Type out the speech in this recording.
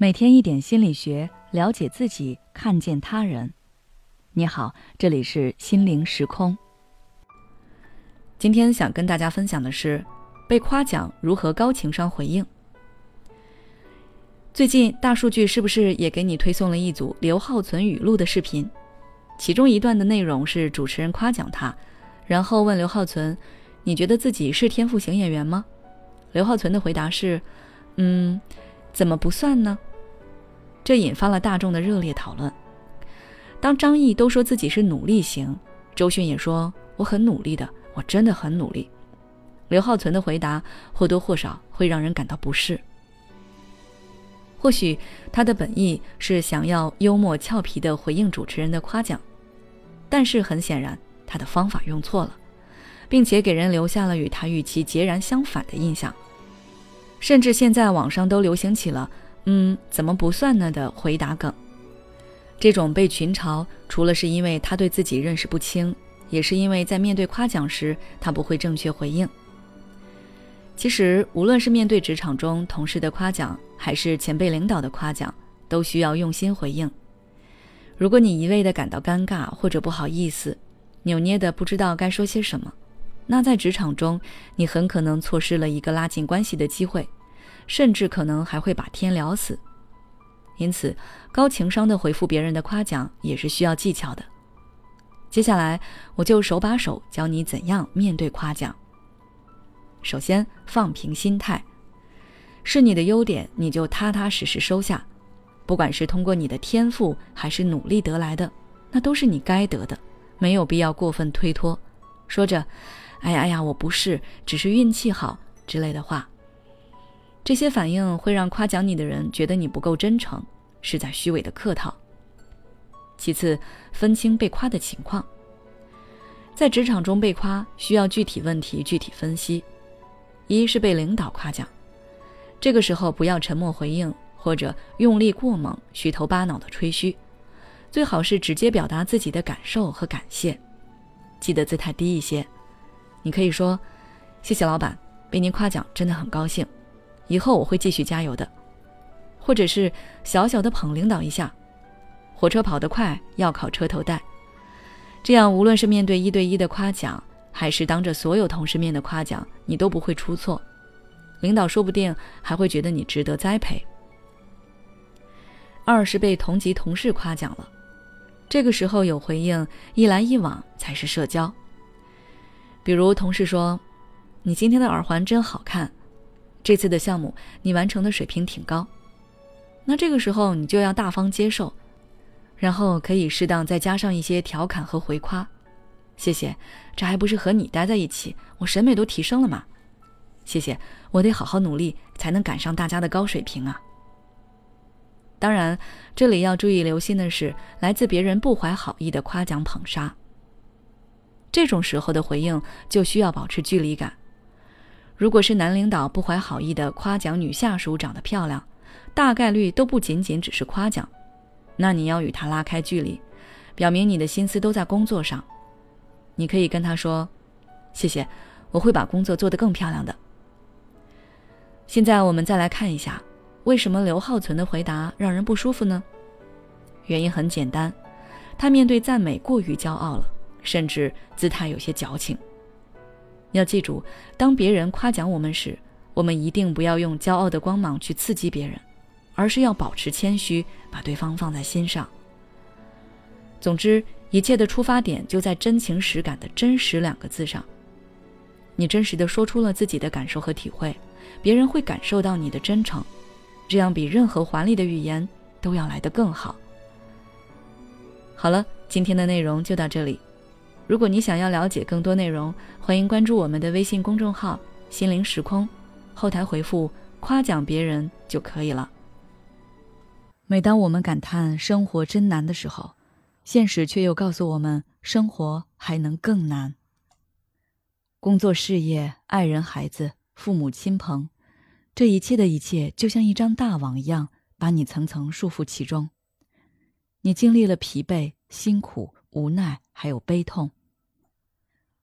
每天一点心理学，了解自己，看见他人。你好，这里是心灵时空。今天想跟大家分享的是，被夸奖如何高情商回应。最近大数据是不是也给你推送了一组刘浩存语录的视频？其中一段的内容是主持人夸奖他，然后问刘浩存：“你觉得自己是天赋型演员吗？”刘浩存的回答是：“嗯，怎么不算呢？”这引发了大众的热烈讨论。当张译都说自己是努力型，周迅也说我很努力的，我真的很努力。刘浩存的回答或多或少会让人感到不适。或许他的本意是想要幽默俏皮的回应主持人的夸奖，但是很显然他的方法用错了，并且给人留下了与他预期截然相反的印象。甚至现在网上都流行起了。嗯，怎么不算呢？的回答梗，这种被群嘲，除了是因为他对自己认识不清，也是因为在面对夸奖时，他不会正确回应。其实，无论是面对职场中同事的夸奖，还是前辈领导的夸奖，都需要用心回应。如果你一味的感到尴尬或者不好意思，扭捏的不知道该说些什么，那在职场中，你很可能错失了一个拉近关系的机会。甚至可能还会把天聊死，因此高情商的回复别人的夸奖也是需要技巧的。接下来我就手把手教你怎样面对夸奖。首先，放平心态，是你的优点你就踏踏实实收下，不管是通过你的天赋还是努力得来的，那都是你该得的，没有必要过分推脱，说着“哎呀哎呀，我不是，只是运气好”之类的话。这些反应会让夸奖你的人觉得你不够真诚，是在虚伪的客套。其次，分清被夸的情况。在职场中被夸，需要具体问题具体分析。一是被领导夸奖，这个时候不要沉默回应，或者用力过猛、虚头巴脑的吹嘘，最好是直接表达自己的感受和感谢。记得姿态低一些，你可以说：“谢谢老板，被您夸奖真的很高兴。”以后我会继续加油的，或者是小小的捧领导一下，火车跑得快要靠车头带，这样无论是面对一对一的夸奖，还是当着所有同事面的夸奖，你都不会出错，领导说不定还会觉得你值得栽培。二是被同级同事夸奖了，这个时候有回应，一来一往才是社交。比如同事说：“你今天的耳环真好看。”这次的项目你完成的水平挺高，那这个时候你就要大方接受，然后可以适当再加上一些调侃和回夸。谢谢，这还不是和你待在一起，我审美都提升了吗。谢谢，我得好好努力才能赶上大家的高水平啊。当然，这里要注意留心的是，来自别人不怀好意的夸奖捧杀。这种时候的回应就需要保持距离感。如果是男领导不怀好意的夸奖女下属长得漂亮，大概率都不仅仅只是夸奖，那你要与他拉开距离，表明你的心思都在工作上。你可以跟他说：“谢谢，我会把工作做得更漂亮的。”现在我们再来看一下，为什么刘浩存的回答让人不舒服呢？原因很简单，他面对赞美过于骄傲了，甚至姿态有些矫情。要记住，当别人夸奖我们时，我们一定不要用骄傲的光芒去刺激别人，而是要保持谦虚，把对方放在心上。总之，一切的出发点就在真情实感的“真实”两个字上。你真实的说出了自己的感受和体会，别人会感受到你的真诚，这样比任何华丽的语言都要来得更好。好了，今天的内容就到这里。如果你想要了解更多内容，欢迎关注我们的微信公众号“心灵时空”，后台回复“夸奖别人”就可以了。每当我们感叹生活真难的时候，现实却又告诉我们，生活还能更难。工作、事业、爱人、孩子、父母亲朋，这一切的一切，就像一张大网一样，把你层层束缚其中。你经历了疲惫、辛苦、无奈，还有悲痛。